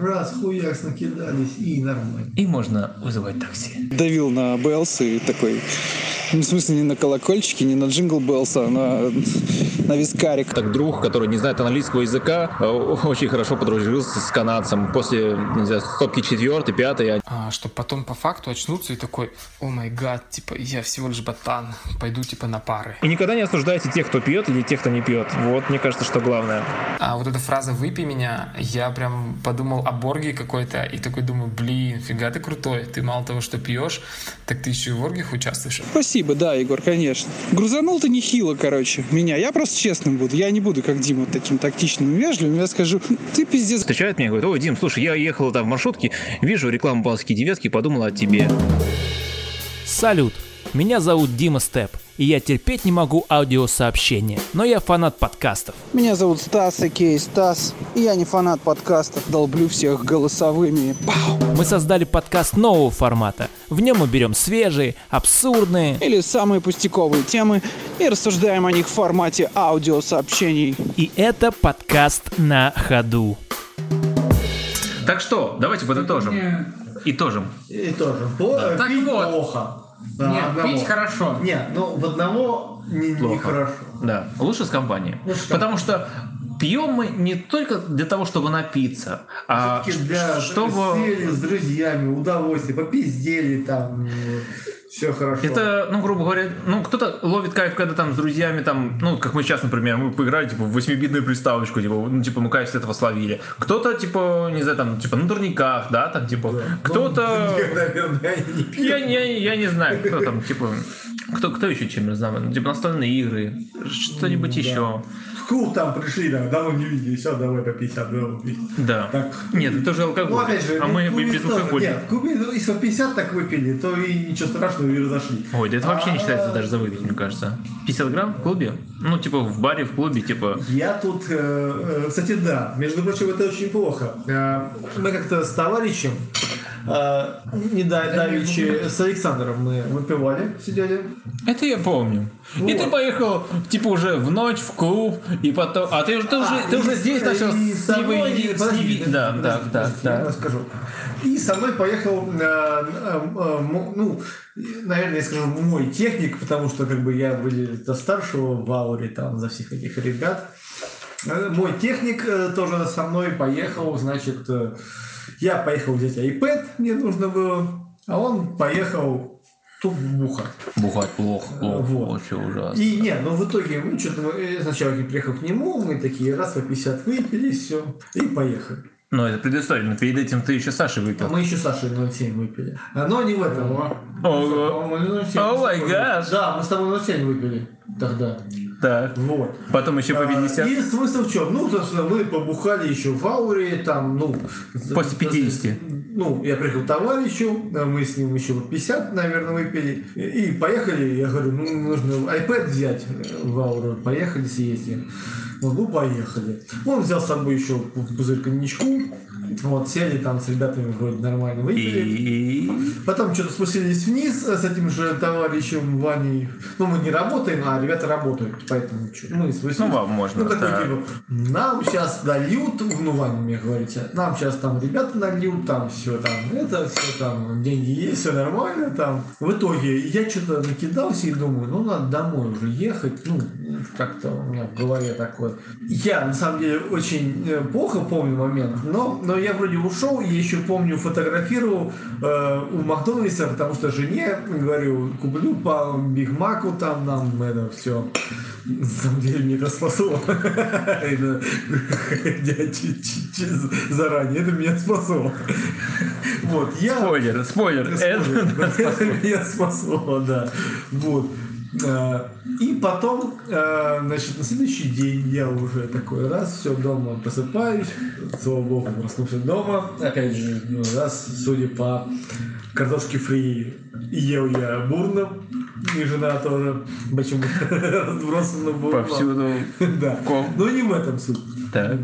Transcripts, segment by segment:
Раз, хуяк, накидались и нормально. И можно вызывать такси. Давил на Bell's и такой... Ну, в смысле, не на колокольчики, не на jingle bells, а на, на вискарик. Так друг, который не знает английского языка, э, очень хорошо подружился с канадцем. После, не знаю, стопки четвертой, пятой. А, чтобы потом по факту очнуться и такой, oh my god, типа, я всего лишь ботан, пойду типа на пары. И никогда не осуждайте тех, кто пьет, или тех, кто не пьет. Вот, мне кажется, что главное. А вот эта фраза «выпей меня», я прям подумал о Борге какой-то, и такой думаю, блин, фига ты крутой, ты мало того, что пьешь, так ты еще и в оргиях участвуешь. Спасибо, да, Егор, конечно. Грузанул ты нехило, короче, меня. Я просто честным буду. Я не буду, как Дима, таким тактичным и вежливым. Я скажу, ты пиздец. Встречает меня и говорит, ой, Дим, слушай, я ехал там в маршрутке, вижу рекламу Балские девятки, подумала о тебе. Салют! Меня зовут Дима Степ, и я терпеть не могу аудиосообщения, но я фанат подкастов. Меня зовут Стас, Окей, Стас. И я не фанат подкастов. Долблю всех голосовыми. Пау! Мы создали подкаст нового формата. В нем мы берем свежие, абсурдные, Или самые пустяковые темы и рассуждаем о них в формате аудиосообщений. и это подкаст на ходу. Так что, давайте подытожим. Итожим. И тоже. Плохо, Так вот. плохо. Да, Нет, одного. пить хорошо. Нет, ну в одного не, Плохо. нехорошо. Да, лучше с компанией. Лучше с Потому что пьем мы не только для того, чтобы напиться, а для чтобы... сели с друзьями, удовольствие, попиздели там, все хорошо. Это, ну, грубо говоря, ну, кто-то ловит кайф, когда там с друзьями, там, ну, как мы сейчас, например, мы поиграли, типа, в восьмибитную приставочку, типа, ну, типа, мы кайф с этого словили. Кто-то, типа, не знаю, там, типа, на турниках, да, там, типа, кто-то... Ну. Я, я, я не знаю, кто там, типа, кто, кто еще чем знаю, ну, типа настольные игры, что-нибудь Ну, да. еще. Клуб там пришли, да, давно не видели, все, давай по 50, давай по 50. Да. Так. Нет, это уже алкоголь. Ну, опять же, а ну, мы клубе без тоже- алкоголя. Нет, клубе, ну, если по 50 так выпили, то и ничего страшного, и разошли. Ой, да это вообще не А, считается даже за выпить, мне кажется. 50 грамм в клубе? Ну, типа в баре, в клубе, типа... Я тут, э, э, кстати, да, между прочим, это очень плохо. Э, Мы как-то с товарищем, не да- давеча, с Александром мы выпивали, сидели. Это я помню. И ты поехал, типа, уже в ночь в клуб, и потом... А ты, уже- ты уже, ты и уже с- здесь начал и с подожди, Ниви- Да, подожди, так, так, подожди, я расскажу. И со мной поехал, э, э, э, ну, наверное, я скажу, мой техник, потому что как бы я были за старшего в ауре там, за всех этих ребят. Мой техник тоже со мной поехал, значит, я поехал взять iPad, мне нужно было, а он поехал тут бухать. Бухать плохо, плохо, Вот. вообще ужасно. И не, ну в итоге, ну что-то мы- сначала я приехал к нему, мы такие раз по 50 выпили, все, и поехали. Ну, это предыстория, но перед этим ты еще Сашей А выпил. мы еще Сашей 0,7 выпили. А, Но не в этом. Ого. По-моему, 0,7 О май мы гаш. Да, мы с тобой 0,7 выпили тогда. Так. Вот. Потом еще по 50. И смысл в чем? Ну, собственно, мы побухали еще в ауре, там, ну... После 50. Ну, я приехал к товарищу, а мы с ним еще вот 50, наверное, выпили. И, и поехали, я говорю, ну, нужно iPad взять э, в ауру, поехали съездим. Вот, ну, поехали. Он взял с собой еще пузырь коньячку, вот, сели там с ребятами вроде нормально выпили. И... Потом что-то спустились вниз с этим же товарищем Ваней. Ну, мы не работаем, а ребята работают, поэтому чё, мы спустились. Ну, вам можно, Ну, такой, да. типа, нам сейчас нальют, ну, Ваня мне говорите, нам сейчас там ребята нальют, там все там, это все там, деньги есть, все нормально там. В итоге я что-то накидался и думаю, ну, надо домой уже ехать, ну, как-то у меня в голове такое. Я, на самом деле, очень э, плохо помню момент, но, но я вроде ушел, я еще помню, фотографировал э, у Макдональдса, потому что жене говорю, куплю по Биг Маку там нам это все. На самом деле мне это спасло. Заранее это меня спасло. Вот, я... Спойлер, спойлер. Это... Это меня спасло, да. Вот. Э, И потом, э, значит, на следующий день я уже такой раз, все дома просыпаюсь, слава богу, проснулся дома. Опять же, ну, раз, судя по картошке фри, ел я бурно, и жена тоже, почему разбросана была. Повсюду. Да. Но не в этом суть. Так.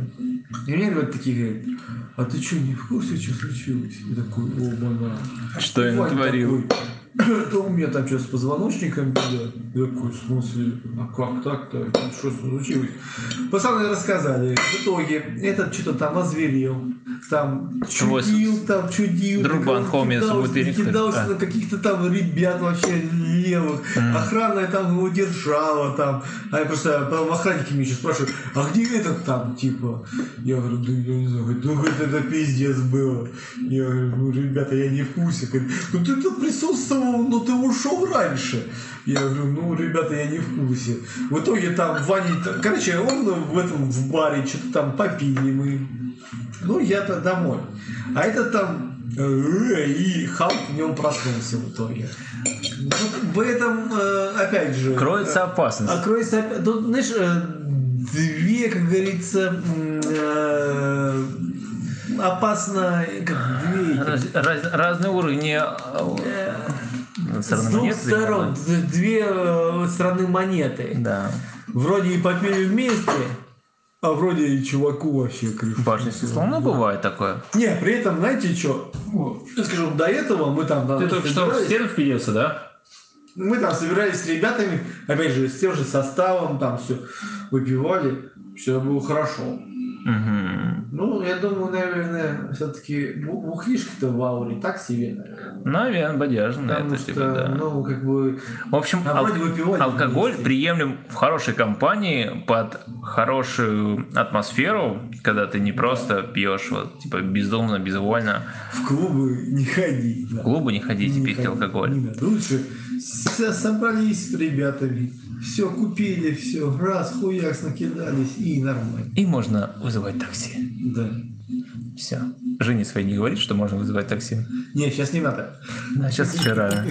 И мне ребята такие говорят, а ты что, не в курсе, что случилось? Я такой, о, бана. Что я натворил? такой, Да у меня там что с позвоночником беда. Я такой, в смысле, а как так-то? Что случилось? Пацаны рассказали. В итоге этот что-то там озверел. там Твой чудил, там чудил. Друбан, он Хоми, кидался, а. на каких-то там ребят вообще левых. Охрана там его держала там. А я просто потом охранники меня еще спрашивают, а где этот там, типа? Я говорю, да я не знаю, ну говорит, это пиздец было. Я говорю, ну ребята, я не в курсе. Ну ты тут присутствовал, но ты ушел раньше. Я говорю, ну ребята, я не в курсе. В итоге там Ваня, короче, он в этом в баре что-то там попили мы. Ну, я-то домой. А это там э, и Халк в нем проснулся в итоге. В этом, э, опять же... Кроется э, опасность. а кроется. Тут, знаешь, две, как говорится, опасно... Как две Раз- раз- разные уровни э, с стороны двух монеты. сторон, две э, стороны монеты. Да. Вроде и попили вместе, а вроде и чуваку вообще крышу. Башня снесло. Ну, бывает такое. Не, при этом, знаете что? Я скажу, до этого мы там... Ты только что в стену впилился, да? Мы там собирались с ребятами, опять же, с тем же составом, там все выпивали, все было хорошо. Мгм. Ну, я думаю, наверное, все-таки бухлишки-то в ауре так себе, наверное. Наверное, бодяжно. Потому Это что, типа, да. ну, как бы... В общем, ал- алкоголь вместе. приемлем в хорошей компании под хорошую атмосферу, когда ты не просто пьешь вот, типа бездумно, безвольно. В клубы не ходи. да. В клубы не ходите Не пить ходи, алкоголь. не надо. Лучше собрались с ребятами, все купили, все, раз, хуякс, накидались, и нормально. И можно вызывать такси. Да. Все. Жене своей не говорит, что можно вызывать такси. Не, сейчас не надо. Да, сейчас вчера.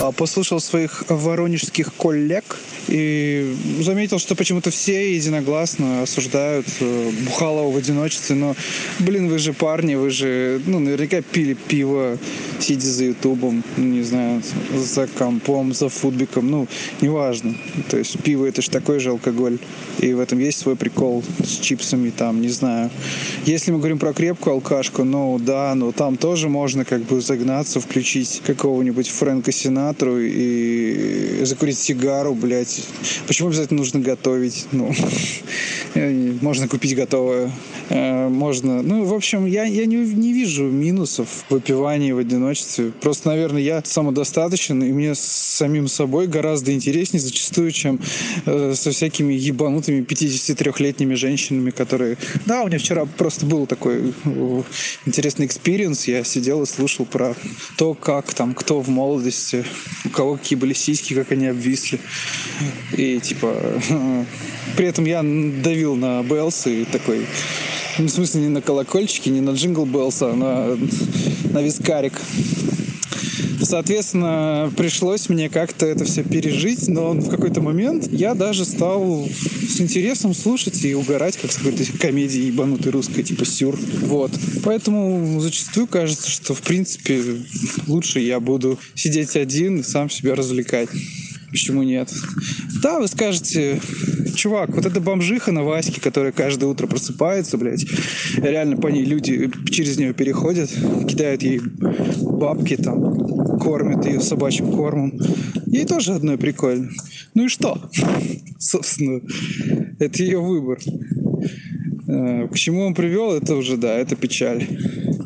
А, послушал своих воронежских коллег и заметил, что почему-то все единогласно осуждают э, Бухалова в одиночестве. Но, блин, вы же парни, вы же, ну, наверняка пили пиво, сидя за ютубом, ну, не знаю, за компом, за футбиком, ну, неважно. То есть пиво это же такой же алкоголь. И в этом есть свой прикол с чипсами, там, не знаю. Если мы говорим про крепкую алкашку, ну да, но там тоже можно как бы загнаться, включить какого-нибудь Фрэнка Синатру и закурить сигару, блядь. Почему обязательно нужно готовить? Ну, можно купить готовое. Э, Можно, ну, в общем, я, я не, не вижу минусов в выпивании в одиночестве. Просто, наверное, я самодостаточен, и мне с самим собой гораздо интереснее зачастую, чем э, со всякими ебанутыми 53-летними женщинами, которые... Да, у меня вчера просто был такой э, интересный experience. Я сидел и слушал про то, как там, кто в молодости, у кого какие были сиськи, как они обвисли. И типа... э, При этом я давил на Bell's и такой... Ну, в смысле, не на колокольчики, не на jingle bells, а на, на вискарик. Соответственно, пришлось мне как-то это все пережить, но в какой-то момент я даже стал с интересом слушать и угорать, как с какой-то комедии ебанутой русской, типа сюр. Вот. Поэтому зачастую кажется, что, в принципе, лучше я буду сидеть один и сам себя развлекать. Почему нет? Да, вы скажете, чувак, вот эта бомжиха на Ваське, которая каждое утро просыпается, блядь, реально по ней люди через нее переходят, кидают ей бабки там, кормят ее собачьим кормом. Ей тоже одно прикольно. Ну и что? Собственно, это ее выбор. Э, К чему он привел, это уже, да, это печаль.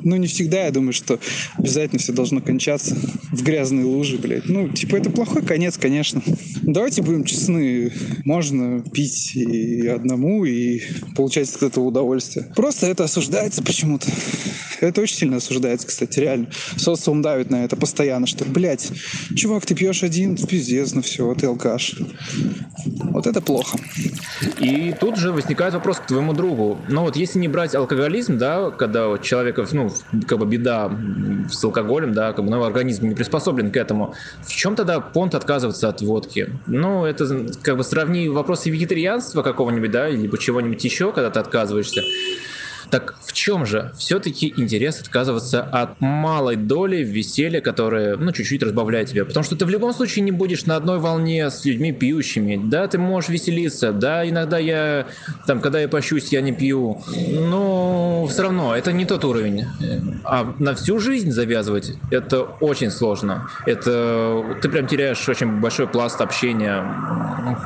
Ну, не всегда, я думаю, что обязательно все должно кончаться в грязной луже, блядь. Ну, типа, это плохой конец, конечно. Давайте будем честны. Можно пить и одному, и получать от этого удовольствие. Просто это осуждается почему-то. Это очень сильно осуждается, кстати, реально. Социум давит на это постоянно, что, блядь, чувак, ты пьешь один, пиздец, ну все, ты алкаш. Вот это плохо. И тут же возникает вопрос к твоему другу. Ну вот если не брать алкоголизм, да, когда у человека, ну, как бы беда с алкоголем, да, как бы ну, организм не приспособлен к этому, в чем тогда понт отказываться от водки? Ну, это как бы сравни вопросы вегетарианства какого-нибудь, да, либо чего-нибудь еще, когда ты отказываешься. Так в чем же все-таки интерес отказываться от малой доли веселья, которое, ну, чуть-чуть разбавляет тебя? Потому что ты в любом случае не будешь на одной волне с людьми пьющими. Да, ты можешь веселиться, да, иногда я, там, когда я пощусь, я не пью. Но все равно, это не тот уровень. А на всю жизнь завязывать, это очень сложно. Это, ты прям теряешь очень большой пласт общения,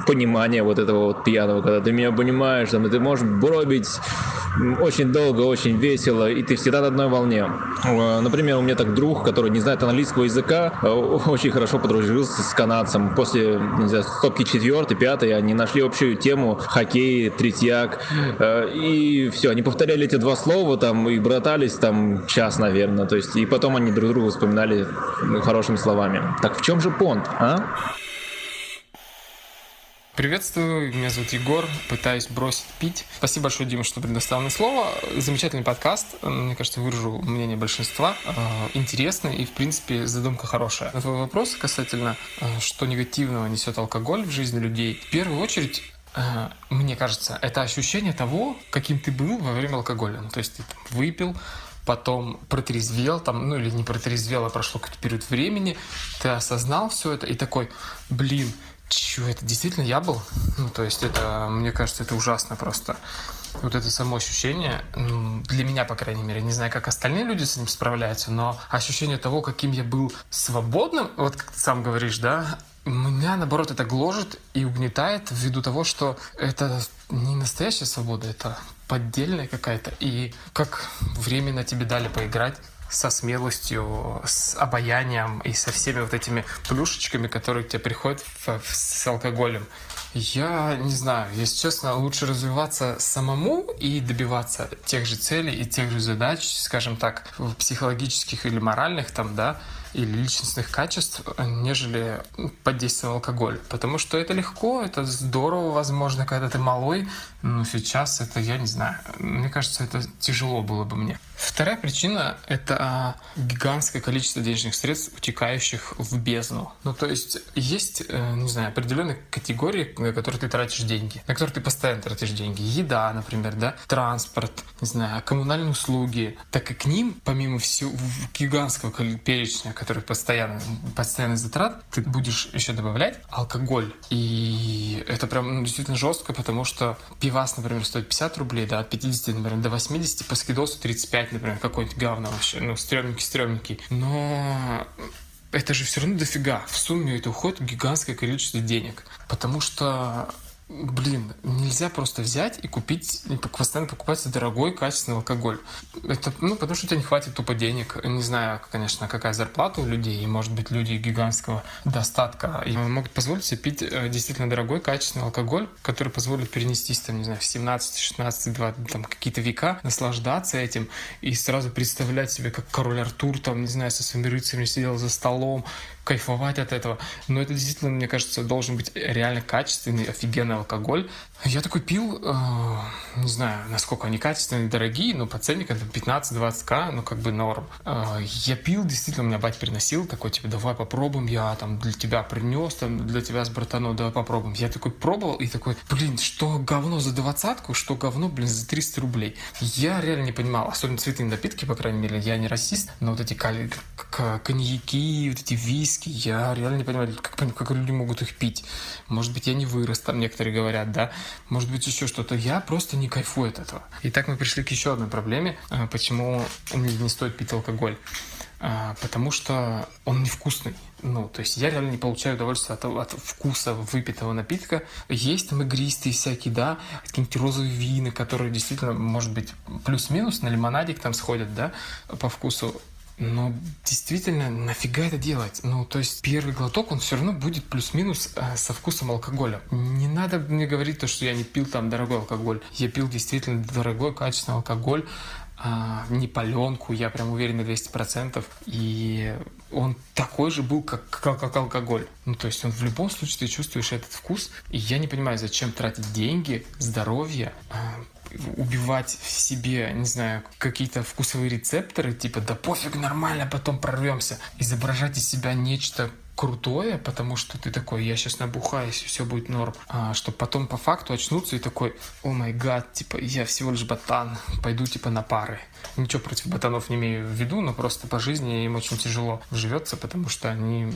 понимания вот этого вот пьяного, когда ты меня понимаешь, там, и ты можешь бробить очень долго, очень весело, и ты всегда на одной волне. Э, Например, у меня так друг, который не знает английского языка, э, очень хорошо подружился с канадцем. После, не знаю, стопки четвертой, пятой, они нашли общую тему хоккей, третьяк, э, и все, они повторяли эти два слова там и братались там час, наверное, то есть, и потом они друг друга вспоминали ну, хорошими словами. Так в чем же понт, а? Приветствую, меня зовут Егор, пытаюсь бросить пить. Спасибо большое, Дима, что предоставил мне слово. Замечательный подкаст, мне кажется, выражу мнение большинства. Э, Интересный и, в принципе, задумка хорошая. На твой вопрос касательно, э, что негативного несет алкоголь в жизни людей, в первую очередь э, мне кажется, это ощущение того, каким ты был во время алкоголя. Ну, то есть ты там выпил, потом протрезвел, там, ну или не протрезвел, а прошло какой-то период времени, ты осознал все это и такой, блин, Чё, это действительно я был? Ну, то есть это, мне кажется, это ужасно просто. Вот это само ощущение, м, для меня, по крайней мере, не знаю, как остальные люди с этим справляются, но ощущение того, каким я был свободным, вот как ты сам говоришь, да, меня, наоборот, это гложет и угнетает ввиду того, что это не настоящая свобода, это поддельная какая-то. И как временно тебе дали поиграть, со смелостью, с обаянием и со всеми вот этими плюшечками, которые к тебе приходят в- в- с алкоголем. Я не знаю, если честно, лучше развиваться самому и добиваться тех же целей и тех же задач, скажем так, психологических или моральных там, да, или личностных качеств, нежели под действием алкоголя. Потому что это легко, это здорово, возможно, когда ты малой, но сейчас это, я не знаю, мне кажется, это тяжело было бы мне. Вторая причина — это а, гигантское количество денежных средств, утекающих в бездну. Ну, то есть есть, э, не знаю, определенные категории, на которые ты тратишь деньги, на которые ты постоянно тратишь деньги. Еда, например, да, транспорт, не знаю, коммунальные услуги. Так и к ним, помимо всего гигантского перечня, который постоянно, постоянный затрат, ты будешь еще добавлять алкоголь. И это прям ну, действительно жестко, потому что пивас, например, стоит 50 рублей, да, от 50, например, до 80, по скидосу 35, например, какой-нибудь говно вообще, ну, стрёмненький-стрёмненький. Но это же все равно дофига. В сумме это уходит гигантское количество денег. Потому что Блин, нельзя просто взять и купить, и постоянно покупать дорогой, качественный алкоголь. Это, ну, потому что у не хватит тупо денег. Не знаю, конечно, какая зарплата у людей, и, может быть, люди гигантского достатка и могут позволить себе пить э, действительно дорогой, качественный алкоголь, который позволит перенестись, там, не знаю, в 17, 16, 20, там, какие-то века, наслаждаться этим и сразу представлять себе, как король Артур, там, не знаю, со своими рыцарями сидел за столом, кайфовать от этого. Но это действительно, мне кажется, должен быть реально качественный, офигенный алкоголь. Я такой пил, э, не знаю, насколько они качественные, дорогие, но по ценникам там 15-20к, ну как бы норм. Э, я пил, действительно, у меня бать приносил, такой, типа, давай попробуем, я там для тебя принес, там для тебя с братаном, давай попробуем. Я такой пробовал и такой, блин, что говно за двадцатку, что говно, блин, за 300 рублей. Я реально не понимал, особенно цветные напитки, по крайней мере, я не расист, но вот эти коньяки, вот эти виски, я реально не понимаю, как, как люди могут их пить. Может быть, я не вырос, там некоторые говорят, да, может быть, еще что-то. Я просто не кайфую от этого. Итак, мы пришли к еще одной проблеме, а, почему не, стоит пить алкоголь. А, Потому что он невкусный. Ну, то есть я реально не получаю удовольствия от, от вкуса выпитого напитка. Есть там игристые всякие, да, какие-нибудь розовые вина, которые действительно, может быть, плюс-минус на лимонадик там сходят, да, по вкусу. Но действительно, нафига это делать? Ну, то есть первый глоток, он все равно будет плюс-минус э, со вкусом алкоголя. Не надо мне говорить то, что я не пил там дорогой алкоголь. Я пил действительно дорогой, качественный алкоголь, а, не паленку, я прям уверен на 200%. И он такой же был, как, как, как алкоголь. Ну, то есть он в любом случае ты чувствуешь этот вкус. И я не понимаю, зачем тратить деньги, здоровье, а, убивать в себе, не знаю, какие-то вкусовые рецепторы, типа, да пофиг, нормально, потом прорвемся. Изображать из себя нечто крутое, потому что ты такой, я сейчас набухаюсь, и все будет норм. А, чтобы потом по факту очнуться и такой, о май гад, типа, я всего лишь ботан, пойду типа на пары. Ничего против ботанов не имею в виду, но просто по жизни им очень тяжело живется, потому что они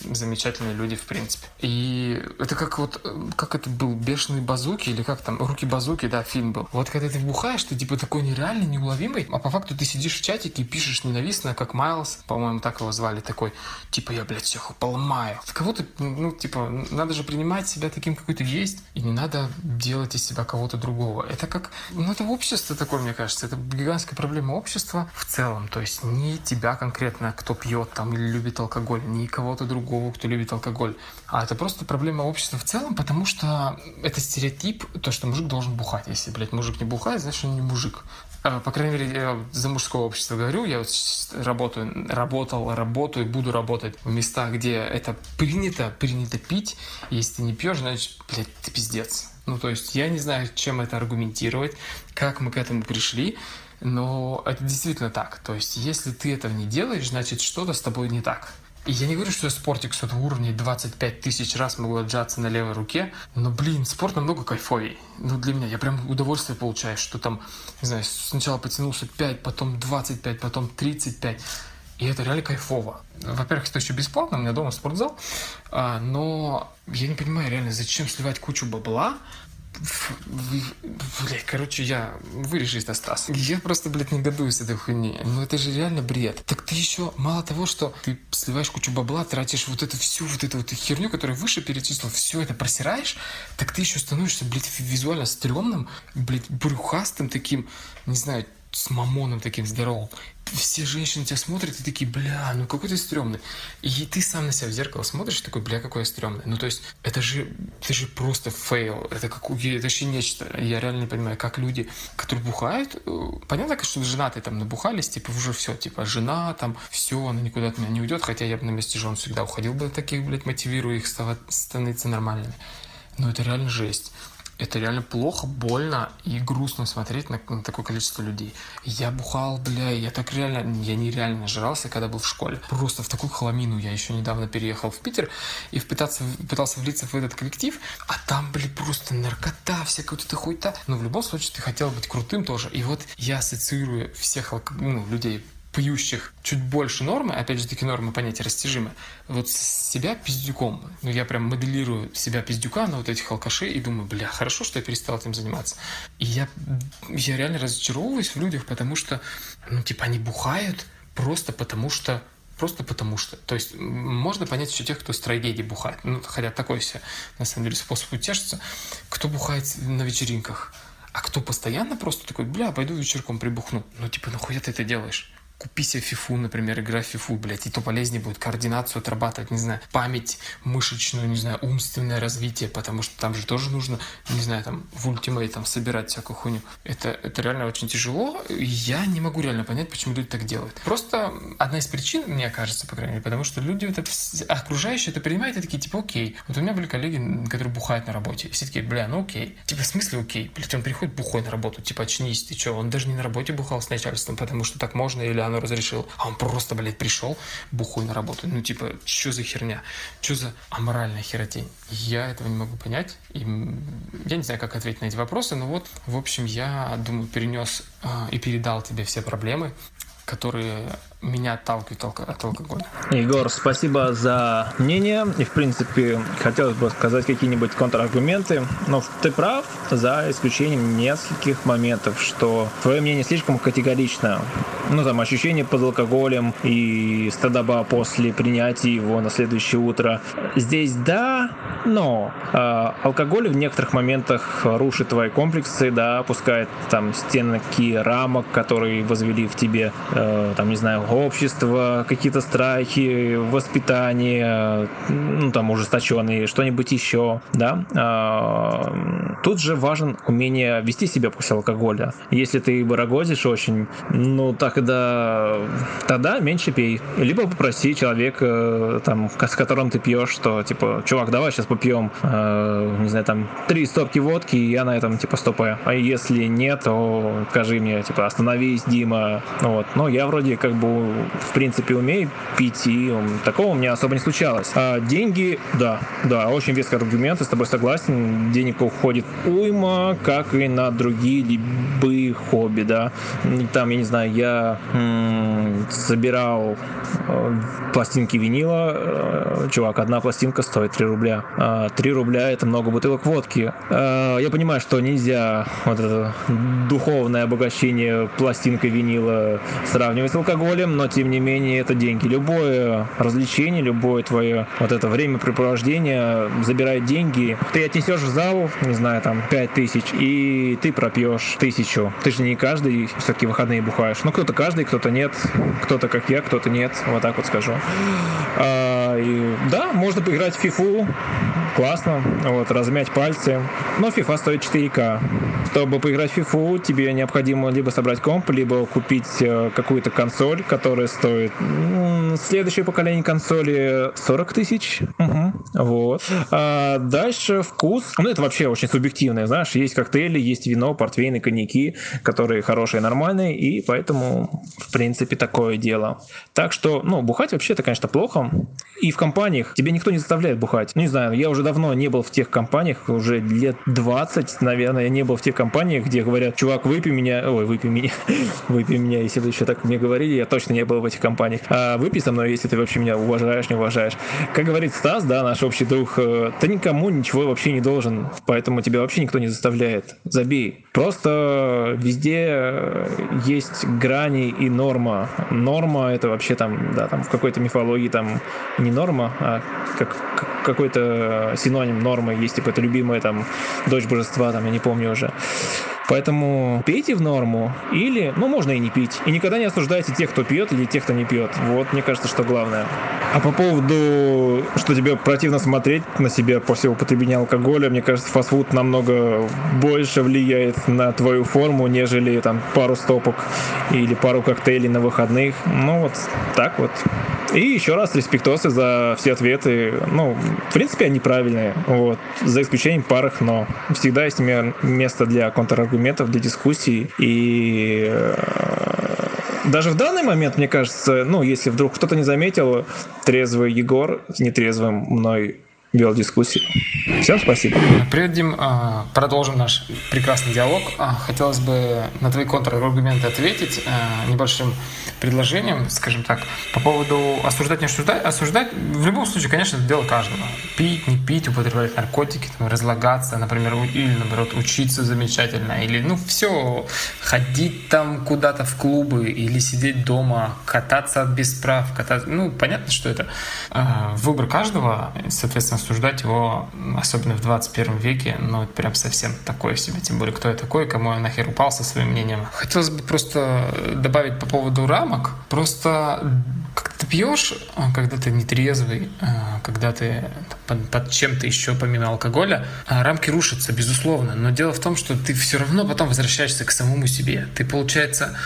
замечательные люди, в принципе. И это как вот, э, как это был, «Бешеные базуки» или как там, «Руки базуки», да, фильм был. Вот когда ты бухаешь, ты типа такой нереальный, неуловимый, а по факту ты сидишь в чатике и пишешь ненавистно, как Майлз, по-моему, так его звали, такой, типа, я, блядь, всех поломаю. Кого-то, ну, типа, надо же принимать себя таким, какой ты есть, и не надо делать из себя кого-то другого. Это как, ну, это общество такое, мне кажется, это гигантская проблема общества в целом. То есть не тебя конкретно, кто пьет там или любит алкоголь, не кого-то другого, кто любит алкоголь, а это просто проблема общества в целом, потому что это стереотип, то, что мужик должен бухать. Если, блядь, мужик не бухает, значит, он не мужик. А, По крайней мере, я за мужское общество говорю, я вот работаю, работал, работаю, буду работать в местах, где это принято, принято пить. Если ты не пьешь, значит, блядь, ты пиздец. Ну, то есть, я не знаю, чем это аргументировать, как мы к этому пришли, но это действительно так. То есть, если ты этого не делаешь, значит, что-то с тобой не так. Я не говорю, что спортик с этого уровня 25 тысяч раз могу отжаться на левой руке, но, блин, спорт намного кайфовей. Ну, для меня, я прям удовольствие получаю, что там, не знаю, сначала потянулся 5, потом 25, потом 35. И это реально кайфово. Во-первых, это еще бесплатно, у меня дома спортзал, а, но я не понимаю реально, зачем сливать кучу бабла Блядь, короче, я... Вырежи это, Стас. Я просто, блядь, негодую с этой хуйни. Ну это же реально бред. Так ты еще, мало того, что ты сливаешь кучу бабла, тратишь вот эту всю вот эту вот херню, которую выше перечислил, все это просираешь, так ты еще становишься, блядь, визуально стрёмным, блядь, брюхастым таким, не знаю, с мамоном таким здоровым. Все женщины тебя смотрят и такие, бля, ну какой ты стрёмный. И ты сам на себя в зеркало смотришь такой, бля, какой я стрёмный. Ну то есть это же, это же просто фейл. Это, как, это вообще нечто. Я реально не понимаю, как люди, которые бухают, э, понятно, что женатые там набухались, типа уже все, типа жена там, все, она никуда от меня не уйдет, хотя я бы на месте жен всегда уходил бы таких, блядь, мотивирую их становиться нормальными. Но это реально жесть. Это реально плохо, больно и грустно смотреть на, на такое количество людей. Я бухал, бля, я так реально, я нереально нажрался, когда был в школе. Просто в такую хламину я еще недавно переехал в Питер и пытаться, пытался влиться в этот коллектив, а там, блин, просто наркота, всякая вот эта хуйта. Но в любом случае ты хотел быть крутым тоже. И вот я ассоциирую всех ну, людей, пьющих чуть больше нормы, опять же таки нормы понятия растяжимы, вот себя пиздюком. Ну, я прям моделирую себя пиздюка на вот этих алкашей и думаю, бля, хорошо, что я перестал этим заниматься. И я, я реально разочаровываюсь в людях, потому что, ну, типа, они бухают просто потому что Просто потому что. То есть можно понять еще тех, кто с трагедией бухает. Ну, хотя такой себе, на самом деле, способ утешиться. Кто бухает на вечеринках, а кто постоянно просто такой, бля, пойду вечерком прибухну. Ну, типа, нахуя ты это делаешь? Купи себе фифу, например, играй в фифу, блядь, и то полезнее будет координацию отрабатывать, не знаю, память мышечную, не знаю, умственное развитие, потому что там же тоже нужно, не знаю, там, в ультимейт там собирать всякую хуйню. Это, это реально очень тяжело, и я не могу реально понять, почему люди так делают. Просто одна из причин, мне кажется, по крайней мере, потому что люди, это, окружающие это принимают и такие, типа, окей. Вот у меня были коллеги, которые бухают на работе, и все такие, бля, ну окей. Типа, в смысле окей? Блядь, он приходит бухой на работу, типа, очнись, ты что? Он даже не на работе бухал с начальством, потому что так можно, или оно разрешило. А он просто, блядь, пришел бухой на работу. Ну, типа, что за херня? Что за аморальная херотень? Я этого не могу понять. И я не знаю, как ответить на эти вопросы, но вот, в общем, я, думаю, перенес а, и передал тебе все проблемы, которые меня отталкивают алко- от алкоголя. Егор, спасибо за мнение. И, в принципе, хотелось бы сказать какие-нибудь контраргументы. Но ты прав, за исключением нескольких моментов, что твое мнение слишком категорично. Ну, там, ощущение под алкоголем и стыдоба после принятия его на следующее утро. Здесь да, но э, алкоголь в некоторых моментах рушит твои комплексы, да, опускает там стенки рамок, которые возвели в тебе, э, там, не знаю, общество, какие-то страхи, воспитание, ну, там, ужесточенные, что-нибудь еще, да. А, Тут же важен умение вести себя после алкоголя. Если ты барагозишь очень, ну, тогда, тогда меньше пей. Либо попроси человека, там, с которым ты пьешь, что, типа, чувак, давай сейчас попьем, э, не знаю, там, три стопки водки, и я на этом, типа, стопаю. А если нет, то скажи мне, типа, остановись, Дима. Ну Вот. Но я вроде как бы, в принципе, умею пить, и такого у меня особо не случалось. А деньги, да, да, очень веский аргумент, я с тобой согласен. Денег уходит уйма, как и на другие любые хобби, да. И Там, я не знаю, я м, собирал э, пластинки винила. Э, чувак, одна пластинка стоит 3 рубля. А 3 рубля это много бутылок водки. Э, я понимаю, что нельзя вот это духовное обогащение пластинкой винила сравнивать с алкоголем, но тем не менее это деньги. Любое развлечение, любое твое вот это времяпрепровождение забирает деньги. Ты отнесешь в зал, не знаю, там 5 тысяч, и ты пропьешь тысячу. Ты же не каждый все-таки выходные бухаешь. Ну, кто-то каждый, кто-то нет. Кто-то как я, кто-то нет. Вот так вот скажу. А, и, да, можно поиграть в фифу. Классно. Вот, размять пальцы. Но FIFA стоит 4К. Чтобы поиграть в фифу, тебе необходимо либо собрать комп, либо купить э, какую-то консоль, которая стоит следующее поколение консоли 40 тысяч. Мгм. Вот. А дальше вкус. Ну, это вообще очень субъективное, знаешь. Есть коктейли, есть вино, портвейны, коньяки, которые хорошие, нормальные, и поэтому, в принципе, такое дело. Так что, ну, бухать вообще это, конечно, плохо. И в компаниях тебе никто не заставляет бухать. Ну, не знаю, я уже давно не был в тех компаниях, уже лет 20, наверное, я не был в тех компаниях, где говорят, чувак, выпей меня, ой, выпей меня, выпей меня, если бы еще так мне говорили, я точно не был в этих компаниях. А выпей со мной, если ты вообще меня уважаешь, не уважаешь. Как говорит Стас, да, наш общий друг, э, ты никому ничего вообще не должен, поэтому тебя вообще никто не заставляет. Забей. Просто везде э, есть грани и норма. Норма это вообще там, да, там в какой-то мифологии там не норма, а как, как- какой-то синоним нормы есть, типа это любимая там дочь божества, там я не помню уже. Поэтому пейте в норму или, ну, можно и не пить. И никогда не осуждайте тех, кто пьет или тех, кто не пьет. Вот, мне кажется, что главное. А по поводу, что тебе противно смотреть на себя после употребления алкоголя, мне кажется, фастфуд намного больше влияет на твою форму, нежели там пару стопок или пару коктейлей на выходных. Ну, вот так вот. И еще раз респектосы за все ответы. Ну, в принципе, они правильные. Вот. За исключением парах «но». Всегда есть ме- место для контраргументов, для дискуссий. И э, даже в данный момент, мне кажется, ну, если вдруг кто-то не заметил, трезвый Егор с нетрезвым мной вел дискуссию. Всем спасибо. Прежде чем а, продолжим наш прекрасный диалог, а, хотелось бы на твои контраргументы ответить а, небольшим предложением, скажем так, по поводу осуждать, не осуждать. Осуждать, в любом случае, конечно, это дело каждого. Пить, не пить, употреблять наркотики, там, разлагаться, например, или, наоборот, учиться замечательно, или, ну, все, ходить там куда-то в клубы, или сидеть дома, кататься без прав, кататься, ну, понятно, что это выбор каждого, соответственно, осуждать его, особенно в 21 веке, ну, это прям совсем такое себе, тем более, кто я такой, кому я нахер упал со своим мнением. Хотелось бы просто добавить по поводу рамок, просто когда ты пьешь, а, когда ты нетрезвый, а, когда ты под, под чем-то еще помимо алкоголя, а, рамки рушатся, безусловно. Но дело в том, что ты все равно потом возвращаешься к самому себе. Ты, получается,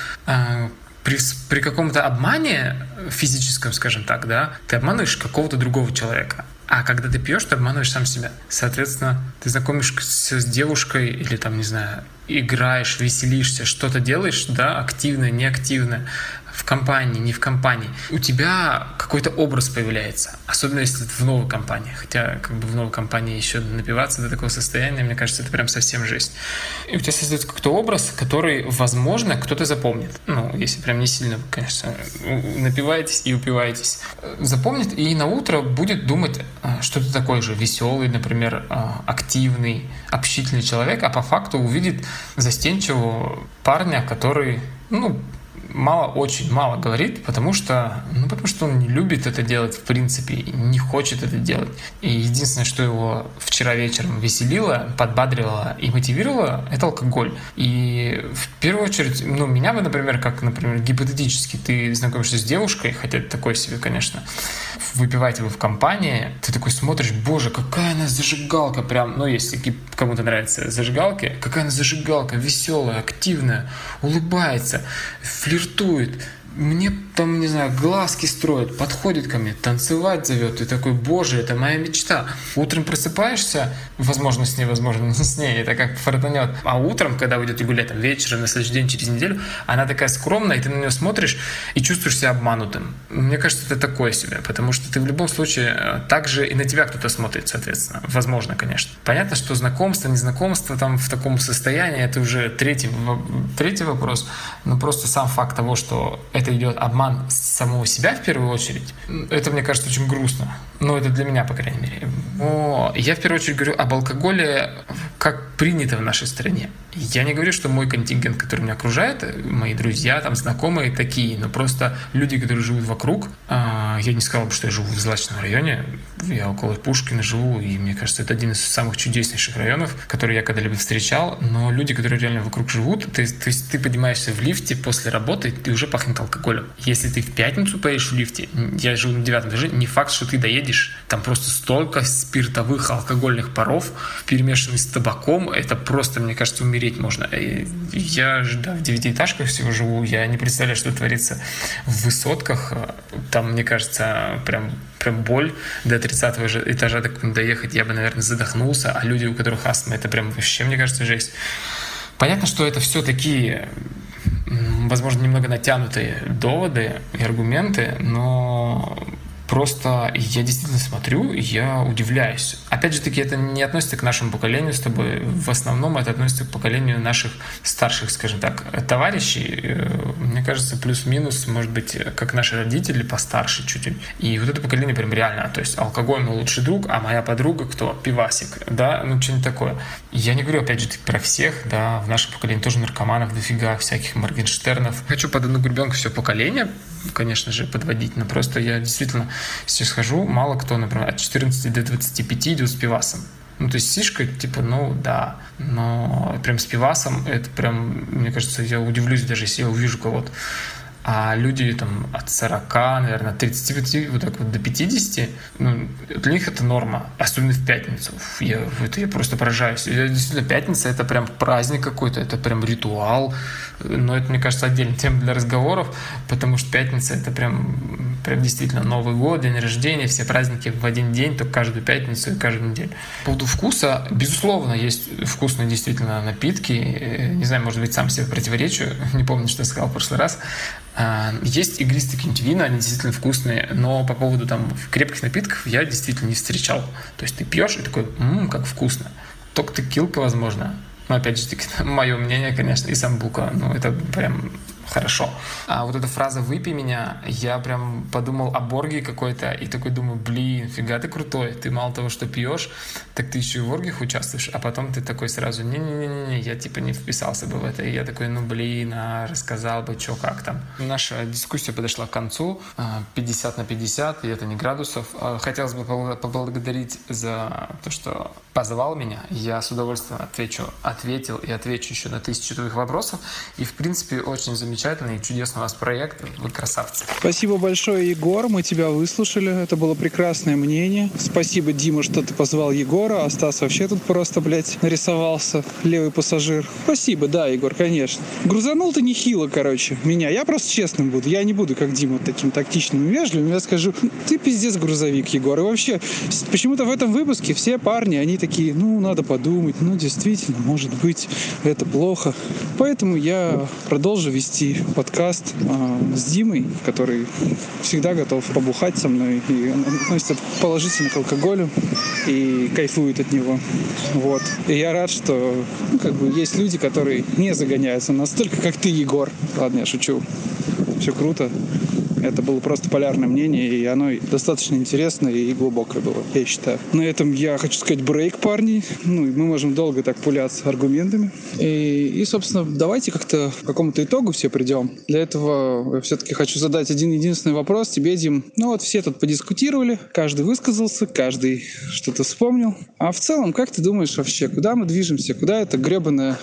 при, при каком-то обмане физическом, скажем так, да, ты обманываешь какого-то другого человека. А когда ты пьешь, ты обманываешь сам себя. Соответственно, ты знакомишься с девушкой или там, не знаю, играешь, веселишься, что-то делаешь, да, активно, неактивно, в компании, не в компании, у тебя какой-то образ появляется. Особенно если это в новой компании. Хотя как бы в новой компании еще напиваться до такого состояния, мне кажется, это прям совсем жесть. И у тебя создается какой-то образ, который, возможно, кто-то запомнит. Ну, если прям не сильно, конечно, напиваетесь и упиваетесь. Запомнит и на утро будет думать, э, что ты такой же веселый, например, э, активный, общительный человек, а по факту увидит застенчивого парня, который, ну, мало, очень мало говорит, потому что, ну, потому что он не любит это делать, в принципе, не хочет это делать. И единственное, что его вчера вечером веселило, подбадривало и мотивировало, это алкоголь. И в первую очередь, ну, меня бы, например, как, например, гипотетически, ты знакомишься с девушкой, хотя это такое себе, конечно, выпиваете вы в компании, ты такой смотришь, боже, какая она зажигалка, прям, ну, если кому-то нравятся зажигалки, какая она зажигалка, веселая, активная, улыбается, флиртует флиртует мне там не знаю, глазки строит, подходит ко мне, танцевать зовет. Ты такой, боже, это моя мечта. Утром просыпаешься, возможно, с ней, возможно, не с ней, это как фартанет. А утром, когда вы идете гулять, там, вечером, на следующий день, через неделю, она такая скромная, и ты на нее смотришь и чувствуешь себя обманутым. Мне кажется, это такое себе, потому что ты в любом случае э, также и на тебя кто-то смотрит, соответственно. Возможно, конечно. Понятно, что знакомство, незнакомство там в таком состоянии, это уже третий, третий вопрос. Но просто сам факт того, что это идет обман самого себя в первую очередь, это, мне кажется, очень грустно. Ну, это для меня, по крайней мере. Но я в первую очередь говорю об алкоголе, как принято в нашей стране. Я не говорю, что мой контингент, который меня окружает, мои друзья, там, знакомые такие, но просто люди, которые живут вокруг, а, я не сказал бы, что я живу в злачном районе, я около Пушкина живу, и мне кажется, это один из самых чудеснейших районов, которые я когда-либо встречал, но люди, которые реально вокруг живут, ты, то есть ты поднимаешься в лифте после работы, ты уже пахнет алкоголем. Если ты в пятницу поедешь в лифте, я живу на девятом этаже, не факт, что ты доедешь, там просто столько спиртовых алкогольных паров, перемешанных с табаком, это просто, мне кажется, умереть можно. Я да, в девятиэтажках всего живу, я не представляю, что творится в высотках. Там, мне кажется, прям, прям боль до 30 этажа так доехать, я бы, наверное, задохнулся, а люди, у которых астма, это прям вообще, мне кажется, жесть. Понятно, что это все такие, возможно, немного натянутые доводы и аргументы, но просто я действительно смотрю, я удивляюсь. Опять же таки, это не относится к нашему поколению с тобой. В основном это относится к поколению наших старших, скажем так, товарищей. Э, Мне кажется, плюс-минус, может быть, как наши родители постарше чуть-чуть. И вот это поколение прям реально. То есть алкоголь мой лучший друг, а моя подруга кто? Пивасик. Да, ну что-нибудь такое. Я не говорю, опять же, про всех, да, в нашем поколении тоже наркоманов дофига, всяких Моргенштернов. Хочу под одну гребенку все поколение, конечно же, подводить, но просто я действительно сейчас хожу, мало кто, например, от 14 до 25 идет с пивасом. Ну, то есть сишка, типа, ну, да. Но прям с пивасом, это прям, мне кажется, я удивлюсь даже, если я увижу кого-то. А люди там от 40, наверное, от 35 вот так вот до 50, ну, для них это норма, особенно в пятницу. Я, это я просто поражаюсь. Я, действительно, пятница это прям праздник какой-то, это прям ритуал. Но это, мне кажется, отдельная тема для разговоров, потому что пятница это прям, прям действительно Новый год, день рождения, все праздники в один день, только каждую пятницу и каждую неделю. По поводу вкуса, безусловно, есть вкусные действительно напитки. Э, Не знаю, может быть, сам себе противоречу, не помню, что я сказал в прошлый раз. А, Есть игристые какие-нибудь вина, они действительно вкусные, но по поводу там крепких напитков я действительно не встречал. То есть ты пьешь и такой, ммм, как вкусно. Только текилка, возможно. Но опять же, таки, мое мнение, конечно, и самбука, ну это прям хорошо. А вот эта фраза «выпей меня», я прям подумал о Борге какой-то и такой думаю, блин, фига ты крутой, ты мало того, что пьешь, так ты еще и в оргиях участвуешь, а потом ты такой сразу, не-не-не, я типа не вписался бы в это, и я такой, ну блин, а рассказал бы, что как там. Наша дискуссия подошла к концу, а, 50 на 50, и это не градусов. А, Хотелось бы побл- поблагодарить за то, что позвал меня. Я с удовольствием отвечу, ответил и отвечу еще на тысячу твоих вопросов. И, в принципе, очень замечательный и чудесный у вас проект. Вы красавцы. Спасибо большое, Егор. Мы тебя выслушали. Это было прекрасное мнение. Спасибо, Дима, что ты позвал Егора. А Стас вообще тут просто, блядь, нарисовался. Левый пассажир. Спасибо, да, Егор, конечно. Грузанул ты нехило, короче, меня. Я просто честным буду. Я не буду, как Дима, таким тактичным и вежливым. Я скажу, ты пиздец грузовик, Егор. И вообще, почему-то в этом выпуске все парни, они такие, ну, надо подумать. Ну, действительно, может быть, это плохо. Поэтому я продолжу вести подкаст а, с Димой, который всегда готов побухать со мной и относится положительно к алкоголю и кайфует от него. Вот. И я рад, что ну, как бы есть люди, которые не загоняются настолько, как ты, Егор. Ладно, я шучу. Все круто. Это было просто полярное мнение, и оно достаточно интересное и глубокое было, я считаю. На этом я хочу сказать брейк, парни. Ну, мы можем долго так пуляться аргументами. И, и, собственно, давайте как-то к какому-то итогу все придем. Для этого я все-таки хочу задать один единственный вопрос тебе, Дим. Ну вот все тут подискутировали, каждый высказался, каждый что-то вспомнил. А в целом, как ты думаешь вообще, куда мы движемся? Куда эта гребаная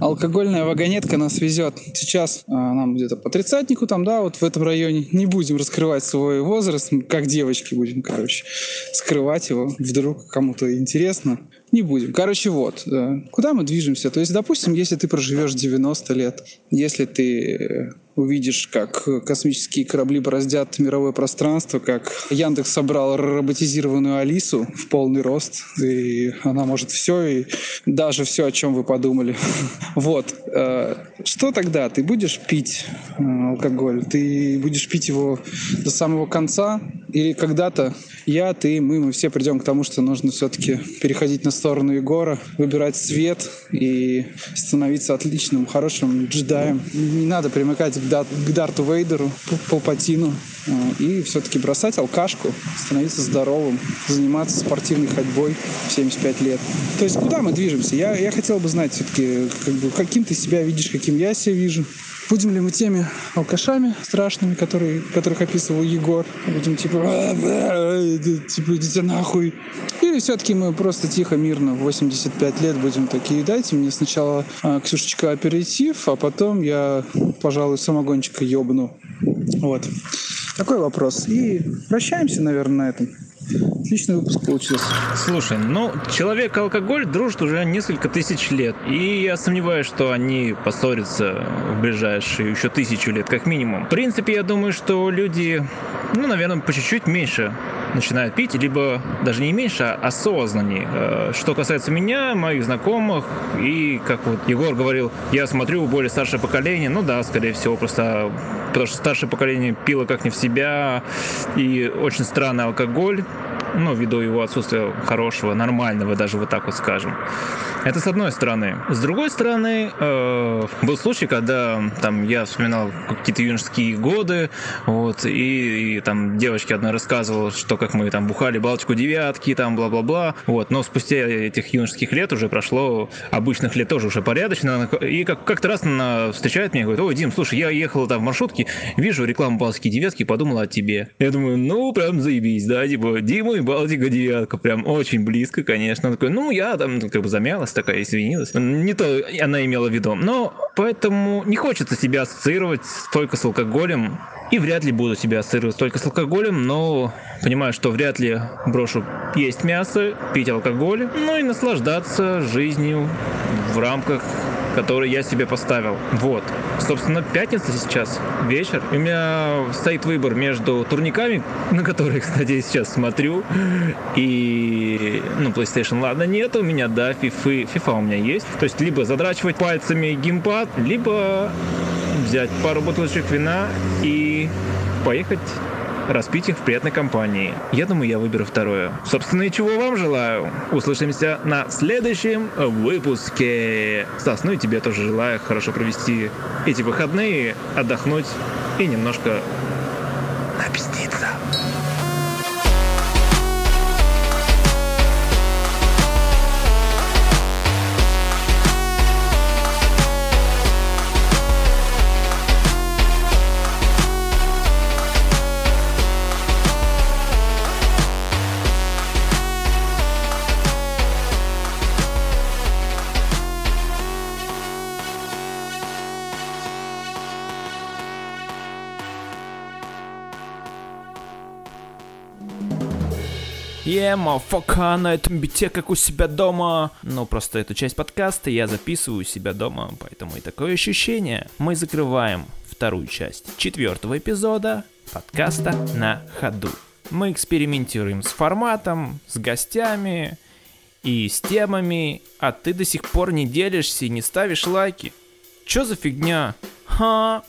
алкогольная вагонетка нас везет? Сейчас а, нам где-то по тридцатнику там, да, вот в этом районе не, будем раскрывать свой возраст, как девочки будем, короче, скрывать его. Вдруг кому-то интересно. Не будем. Короче, вот. э, Куда мы движемся? То есть, допустим, если ты проживешь 90 лет, если ты э, увидишь, как космические корабли бороздят мировое пространство, как Яндекс собрал роботизированную Алису в полный рост, и она может все, и даже все, о чем вы подумали. Вот. Э, Что тогда? Ты будешь пить э, алкоголь? Ты будешь пить его до самого конца? Или когда-то я, ты, мы, мы все придем к тому, что нужно все-таки переходить на сторону Егора, выбирать цвет и становиться отличным, хорошим джедаем. Не надо примыкать к, к Дарту Вейдеру, Палпатину. э, И все-таки бросать алкашку, становиться здоровым, заниматься спортивной ходьбой в 75 лет. То есть куда мы движемся? Я, я хотел бы знать все-таки, как бы, каким ты себя видишь, каким я себя вижу. Будем ли мы теми алкашами страшными, которые, которых описывал Егор? Будем типа, «А, бля, типа, идите нахуй. Или все-таки мы просто тихо, мирно в 85 лет будем такие, дайте мне сначала а, Ксюшечка аперитив, а потом я, пожалуй, самогончика ёбну. Вот. Такой вопрос. И прощаемся, наверное, на этом. Отличный выпуск получился. Слушай, ну, человек и алкоголь дружат уже несколько тысяч лет. И я сомневаюсь, что они поссорятся в ближайшие еще тысячу лет, как минимум. В принципе, я думаю, что люди, ну, наверное, по чуть-чуть меньше начинают пить, либо даже не меньше, а осознаннее. Э, Что касается меня, моих знакомых, и, как вот Егор говорил, я смотрю более старшее поколение, ну да, скорее всего, просто потому что старшее поколение пило как не в себя, и очень странный алкоголь, ну, ввиду его отсутствия хорошего, нормального, даже вот так вот скажем. Это с одной стороны. С другой стороны, э, был случай, когда там я вспоминал какие-то юношеские годы, вот, и, и там девочке одной рассказывал, что как мы там бухали Балтику девятки, там бла-бла-бла, вот, но спустя этих юношеских лет уже прошло, обычных лет тоже уже порядочно, и как- как-то раз она встречает меня и говорит, ой, Дим, слушай, я ехал там в маршрутке, вижу рекламу Балтики девятки, подумала о тебе. Я думаю, ну, прям заебись, да, типа, Дима и Балтика девятка, прям очень близко, конечно. Он такой, ну, я там как бы замялась такая, извинилась. Не то она имела в виду. Но поэтому не хочется себя ассоциировать только с алкоголем. И вряд ли буду себя ассоциировать только с алкоголем, но понимаю, что вряд ли брошу есть мясо, пить алкоголь, ну и наслаждаться жизнью в рамках который я себе поставил. Вот. Собственно, пятница сейчас, вечер. И у меня стоит выбор между турниками, на которые, кстати, я сейчас смотрю, и, ну, PlayStation, ладно, нет у меня, да, FIFA, FIFA у меня есть. То есть, либо задрачивать пальцами геймпад, либо взять пару бутылочек вина и поехать распить их в приятной компании. Я думаю, я выберу второе. Собственно, и чего вам желаю. Услышимся на следующем выпуске. Стас, ну и тебе тоже желаю хорошо провести эти выходные, отдохнуть и немножко напиздиться. Ема, фака на этом бите, как у себя дома. Ну, просто эту часть подкаста я записываю у себя дома, поэтому и такое ощущение. Мы закрываем вторую часть четвертого эпизода подкаста на ходу. Мы экспериментируем с форматом, с гостями и с темами, а ты до сих пор не делишься и не ставишь лайки. Чё за фигня? Ха?